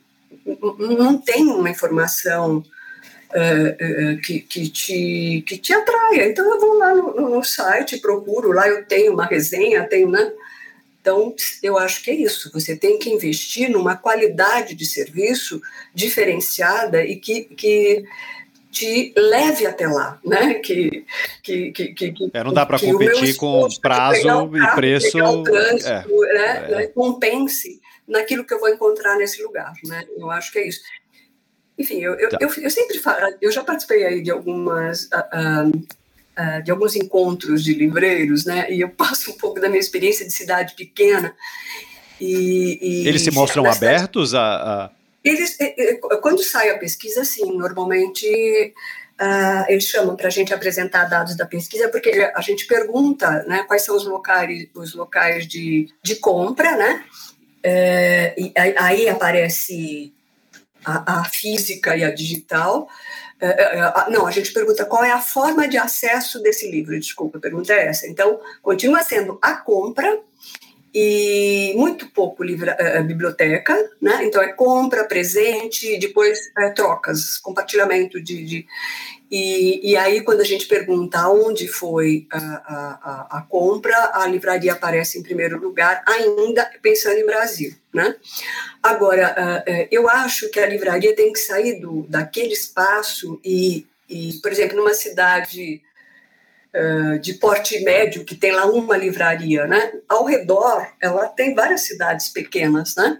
não tem uma informação uh, uh, que, que, te, que te atraia. Então, eu vou lá no, no site, procuro, lá eu tenho uma resenha, tenho, né, então, eu acho que é isso. Você tem que investir numa qualidade de serviço diferenciada e que, que te leve até lá, né? Que, que, que, que é, não dá para competir com prazo carro, e preço. Trânsito, é, né? É. Compense naquilo que eu vou encontrar nesse lugar, né? Eu acho que é isso. Enfim, eu, eu, tá. eu, eu, sempre falo, eu já participei aí de algumas uh, uh, uh, de alguns encontros de livreiros, né? E eu passo um pouco da minha experiência de cidade pequena. E, e eles se mostram abertos a, a... Eles, quando sai a pesquisa, sim, normalmente uh, eles chamam para a gente apresentar dados da pesquisa, porque a gente pergunta, né, quais são os locais, os locais de, de compra, né? É, e aí aparece a, a, física e a digital, é, é, é, não, a gente pergunta qual é a forma de acesso desse livro, desculpa, a pergunta é essa. Então, continua sendo a compra e muito pouco livra, biblioteca, né? Então, é compra, presente, depois é, trocas, compartilhamento de, de e, e, aí, quando a gente pergunta onde foi a, a, a, compra, a livraria aparece em primeiro lugar, ainda pensando em Brasil. Né? Agora, uh, eu acho que a livraria tem que sair do, daquele espaço e, e, por exemplo, numa cidade uh, de porte médio, que tem lá uma livraria, né? ao redor ela tem várias cidades pequenas, né?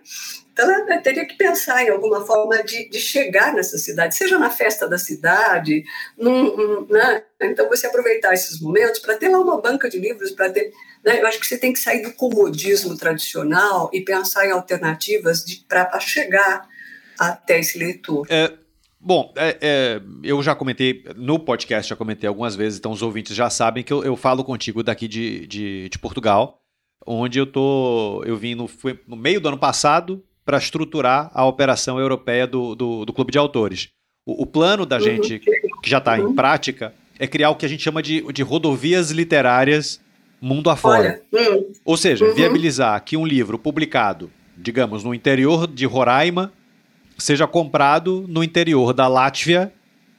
Então, ela teria que pensar em alguma forma de, de chegar nessa cidade, seja na festa da cidade, num, né? então você aproveitar esses momentos para ter lá uma banca de livros, para ter. Né? Eu acho que você tem que sair do comodismo tradicional e pensar em alternativas para chegar até esse leitor. É, bom, é, é, eu já comentei no podcast, já comentei algumas vezes, então os ouvintes já sabem que eu, eu falo contigo daqui de, de, de Portugal onde eu tô, eu vim no, no meio do ano passado para estruturar a operação europeia do, do, do clube de autores. O, o plano da gente, que já está em prática, é criar o que a gente chama de, de rodovias literárias mundo afora. Olha, uhum. Ou seja, uhum. viabilizar que um livro publicado, digamos, no interior de Roraima, seja comprado no interior da Látvia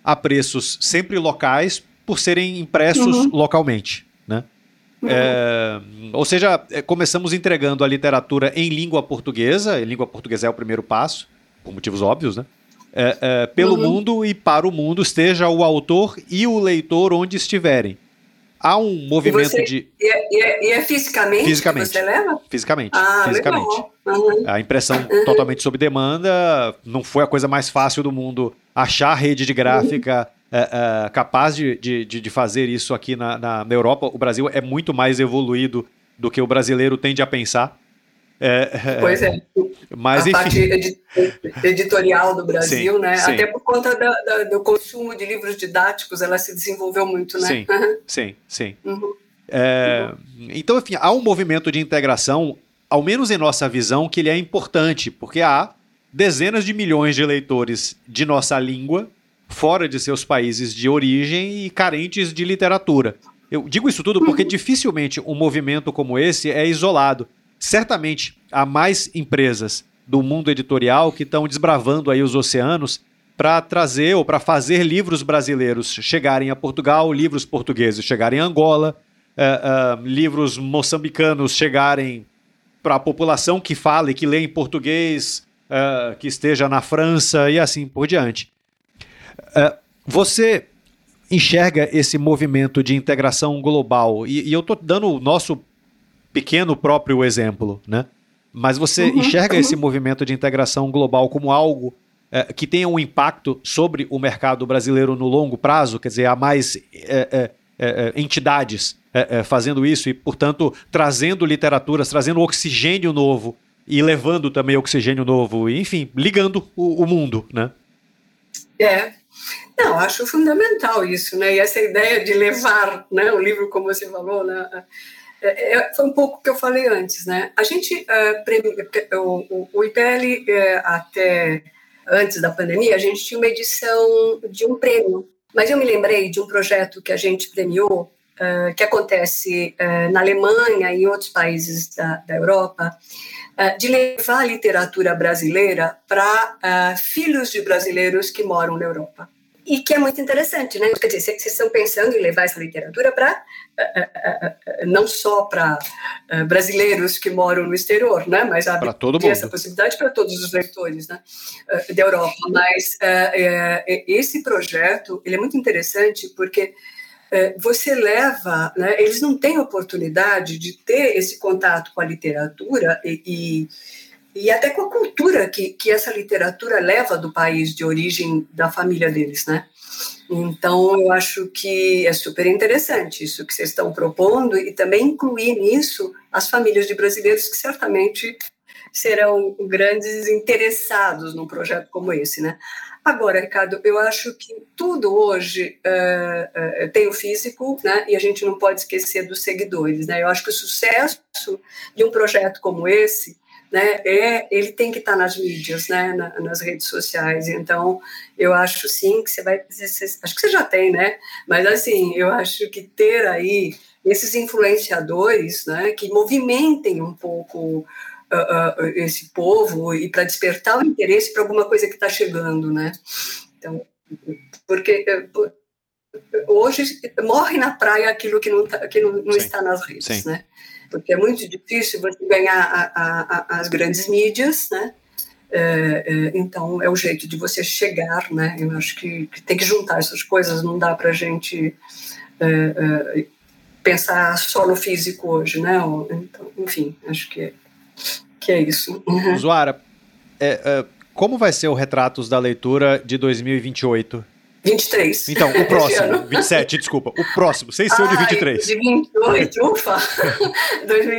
a preços sempre locais por serem impressos uhum. localmente. É, ou seja, é, começamos entregando a literatura em língua portuguesa, e língua portuguesa é o primeiro passo, por motivos óbvios, né? É, é, pelo uhum. mundo e para o mundo, esteja o autor e o leitor onde estiverem. Há um movimento você, de. E é, e, é, e é, fisicamente? Fisicamente. você leva? Fisicamente. Ah, fisicamente. Uhum. A impressão uhum. totalmente sob demanda não foi a coisa mais fácil do mundo. Achar rede de gráfica é, é, capaz de, de, de, fazer isso aqui na, na, na, Europa. O Brasil é muito mais evoluído do que o brasileiro tende a pensar. É, é pois é. Mas, a enfim. parte editorial do Brasil, sim, né? Sim. Até por conta da, da, do consumo de livros didáticos, ela se desenvolveu muito, né? Sim, sim, sim. Uhum. É, então, enfim, há um movimento de integração, ao menos em nossa visão, que ele é importante, porque há dezenas de milhões de leitores de nossa língua fora de seus países de origem e carentes de literatura. Eu digo isso tudo porque uhum. dificilmente um movimento como esse é isolado. Certamente há mais empresas do mundo editorial que estão desbravando aí os oceanos para trazer ou para fazer livros brasileiros chegarem a Portugal, livros portugueses chegarem a Angola, uh, uh, livros moçambicanos chegarem para a população que fala e que lê em português, uh, que esteja na França e assim por diante. Você enxerga esse movimento de integração global, e, e eu estou dando o nosso pequeno próprio exemplo, né? Mas você uhum, enxerga uhum. esse movimento de integração global como algo é, que tenha um impacto sobre o mercado brasileiro no longo prazo? Quer dizer, há mais é, é, é entidades é, fazendo isso e, portanto, trazendo literaturas, trazendo oxigênio novo e levando também oxigênio novo, enfim, ligando o, o mundo, né? É, não, acho fundamental isso, né? E essa ideia de levar, né, o livro, como você falou, né? É, é, foi um pouco o que eu falei antes, né? A gente, uh, o, o IPL, uh, até antes da pandemia, a gente tinha uma edição de um prêmio. Mas eu me lembrei de um projeto que a gente premiou, que acontece na Alemanha e em outros países da, da Europa, de levar a literatura brasileira para filhos de brasileiros que moram na Europa e que é muito interessante, né? Quer dizer, vocês estão pensando em levar essa literatura para eh, eh, eh, não só para brasileiros que moram no exterior, né? Mas para todo mundo. essa possibilidade para todos os leitores, né? Da Europa. Mas esse projeto ele é muito interessante porque você leva, né? Eles não têm oportunidade de ter esse contato com a literatura e, e e até com a cultura que, que essa literatura leva do país de origem da família deles, né? Então, eu acho que é super interessante isso que vocês estão propondo e também incluir nisso as famílias de brasileiros que certamente serão grandes interessados num projeto como esse, né? Agora, Ricardo, eu acho que tudo hoje uh, uh, tem o físico, né? E a gente não pode esquecer dos seguidores, né? Eu acho que o sucesso de um projeto como esse né, é, ele tem que estar nas mídias, né, na, nas redes sociais. Então, eu acho sim que você vai, acho que você já tem, né? Mas assim, eu acho que ter aí esses influenciadores, né, que movimentem um pouco uh, uh, esse povo e para despertar o interesse para alguma coisa que está chegando, né? Então, porque eh, hoje morre na praia aquilo que não, tá, que não, não está nas redes, sim. né? Porque é muito difícil você ganhar a, a, as grandes mídias, né? É, é, então é o jeito de você chegar, né? Eu acho que, que tem que juntar essas coisas. Não dá para a gente é, é, pensar só no físico hoje, né? Então, enfim, acho que que é isso. Uhum. Zuara, é, é, como vai ser o Retratos da Leitura de 2028? 23. Então, o próximo, 27, desculpa. O próximo, sem ser o de 23. De 28, ufa. 2000,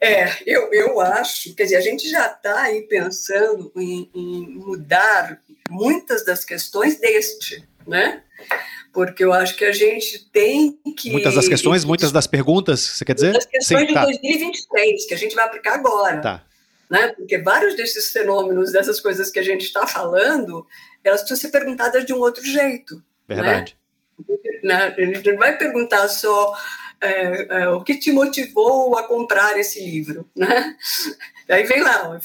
é, eu, eu acho, quer dizer, a gente já está aí pensando em, em, mudar muitas das questões deste, né? Porque eu acho que a gente tem que. Muitas das questões, muitas das perguntas, você quer dizer? Muitas questões Sim, de tá. 2023, que a gente vai aplicar agora. Tá. Né? Porque vários desses fenômenos, dessas coisas que a gente está falando, elas precisam ser perguntadas de um outro jeito. Né? Verdade. Né? A gente não vai perguntar só é, é, o que te motivou a comprar esse livro, né? Aí vem lá,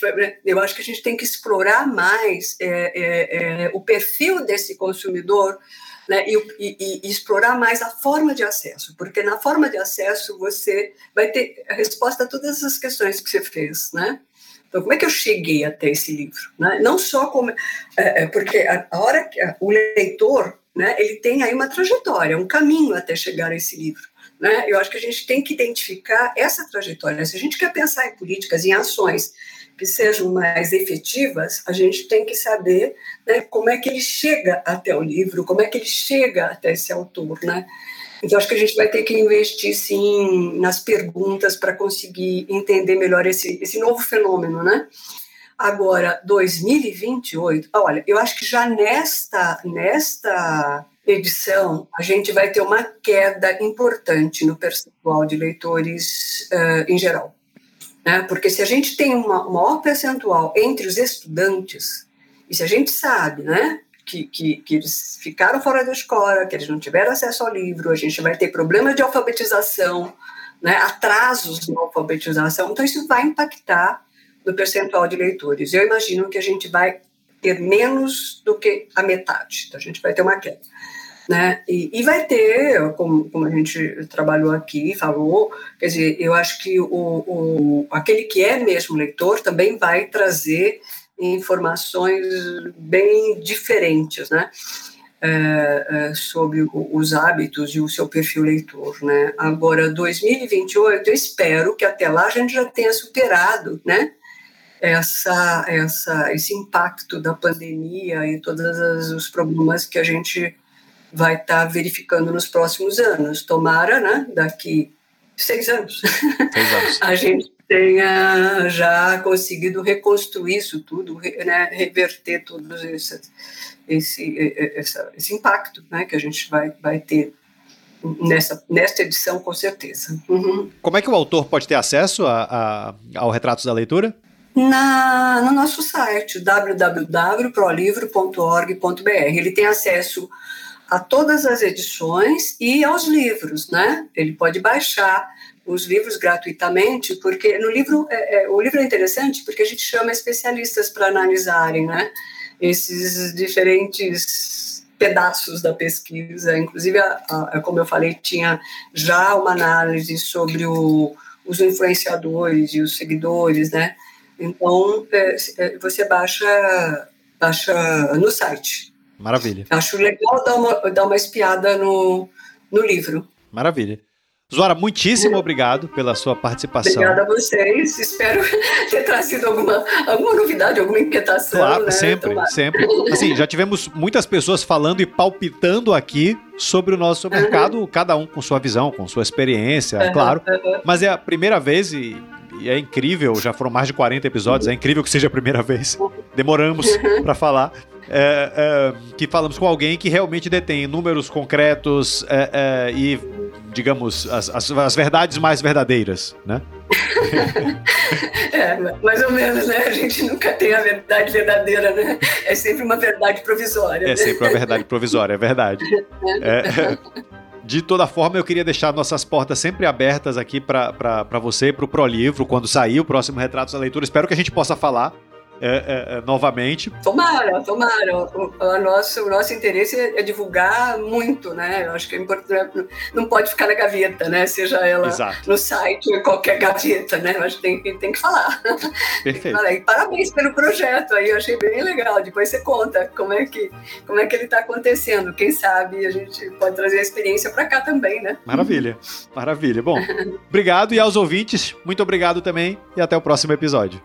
eu acho que a gente tem que explorar mais é, é, é o perfil desse consumidor né, e, e, e, explorar mais a forma de acesso, porque na forma de acesso você vai ter a resposta a todas essas questões que você fez, né? Então, como é que eu cheguei até esse livro? Né? Não só como. É, é porque a, a hora que a, o leitor, né, ele tem aí uma trajetória, um caminho até chegar a esse livro. Né? Eu acho que a gente tem que identificar essa trajetória. Se a gente quer pensar em políticas, em ações que sejam mais efetivas, a gente tem que saber né, como é que ele chega até o livro, como é que ele chega até esse autor, né? Então, acho que a gente vai ter que investir, sim, nas perguntas para conseguir entender melhor esse, esse novo fenômeno, né? Agora, 2028, olha, eu acho que já nesta, nesta edição a gente vai ter uma queda importante no percentual de leitores uh, em geral. Né? Porque se a gente tem um maior percentual entre os estudantes, e se a gente sabe né, que, que, que, eles ficaram fora da escola, que eles não tiveram acesso ao livro, a gente vai ter problemas de alfabetização, né, atrasos na alfabetização, então isso vai impactar no percentual de leitores. Eu imagino que a gente vai ter menos do que a metade, então a gente vai ter uma queda. Né? E, e, vai ter, como, como, a gente trabalhou aqui, falou, quer dizer, eu acho que o, o, aquele que é mesmo leitor também vai trazer informações bem diferentes, né? É, é, sobre os hábitos e o seu perfil leitor, né? Agora, 2028, eu espero que até lá a gente já tenha superado, né? Essa, essa, esse impacto da pandemia e todos os problemas que a gente vai estar tá verificando nos próximos anos. Tomara, né, daqui seis anos, seis anos. a gente tenha já conseguido reconstruir isso tudo, né, reverter todo esse, esse, esse, impacto né, que a gente vai, vai ter nessa, nesta edição, com certeza. Uhum. Como é que o autor pode ter acesso a, a, ao Retratos da Leitura? Na, no nosso site, www.prolivro.org.br. Ele tem acesso a todas as edições e aos livros, né? Ele pode baixar os livros gratuitamente, porque no livro é, é, o livro é interessante porque a gente chama especialistas para analisarem, né? Esses diferentes pedaços da pesquisa, inclusive, a, a, como eu falei, tinha já uma análise sobre o, os influenciadores e os seguidores, né? Então, é, é você baixa, baixa no site. Maravilha. Acho legal dar uma, dar uma espiada no, no livro. Maravilha. Zora, muitíssimo obrigado pela sua participação. Obrigada a vocês. Espero ter trazido alguma, alguma novidade, alguma inquietação. Claro, né? sempre, Tomara. sempre. Assim, já tivemos muitas pessoas falando e palpitando aqui sobre o nosso mercado, uhum. cada um com sua visão, com sua experiência, uhum, claro. Uhum. Mas é a primeira vez e, e, é incrível, já foram mais de 40 episódios, é incrível que seja a primeira vez. Demoramos para falar é, é, que falamos com alguém que realmente detém números concretos é, é e, digamos, as, as, as, verdades mais verdadeiras, né? é, mais ou menos, né? A gente nunca tem a verdade verdadeira, né? É sempre uma verdade provisória. É né? sempre uma verdade provisória, é verdade. É, de toda forma, eu queria deixar nossas portas sempre abertas aqui para você e para o ProLivro, quando sair o próximo Retratos da Leitura. Espero que a gente possa falar é, é, é, novamente. Tomara, tomara. O, o, nosso, o nosso interesse é, divulgar muito, né? Eu acho que é importante, não pode ficar na gaveta, né? Seja ela Exato. no site ou qualquer gaveta, né? Eu acho que tem, tem que falar. Perfeito. falar. E parabéns pelo projeto aí, eu achei bem legal. Depois você conta como é que, como é que ele está acontecendo. Quem sabe a gente pode trazer a experiência para cá também, né? Maravilha, maravilha. Bom, obrigado e aos ouvintes, muito obrigado também e até o próximo episódio.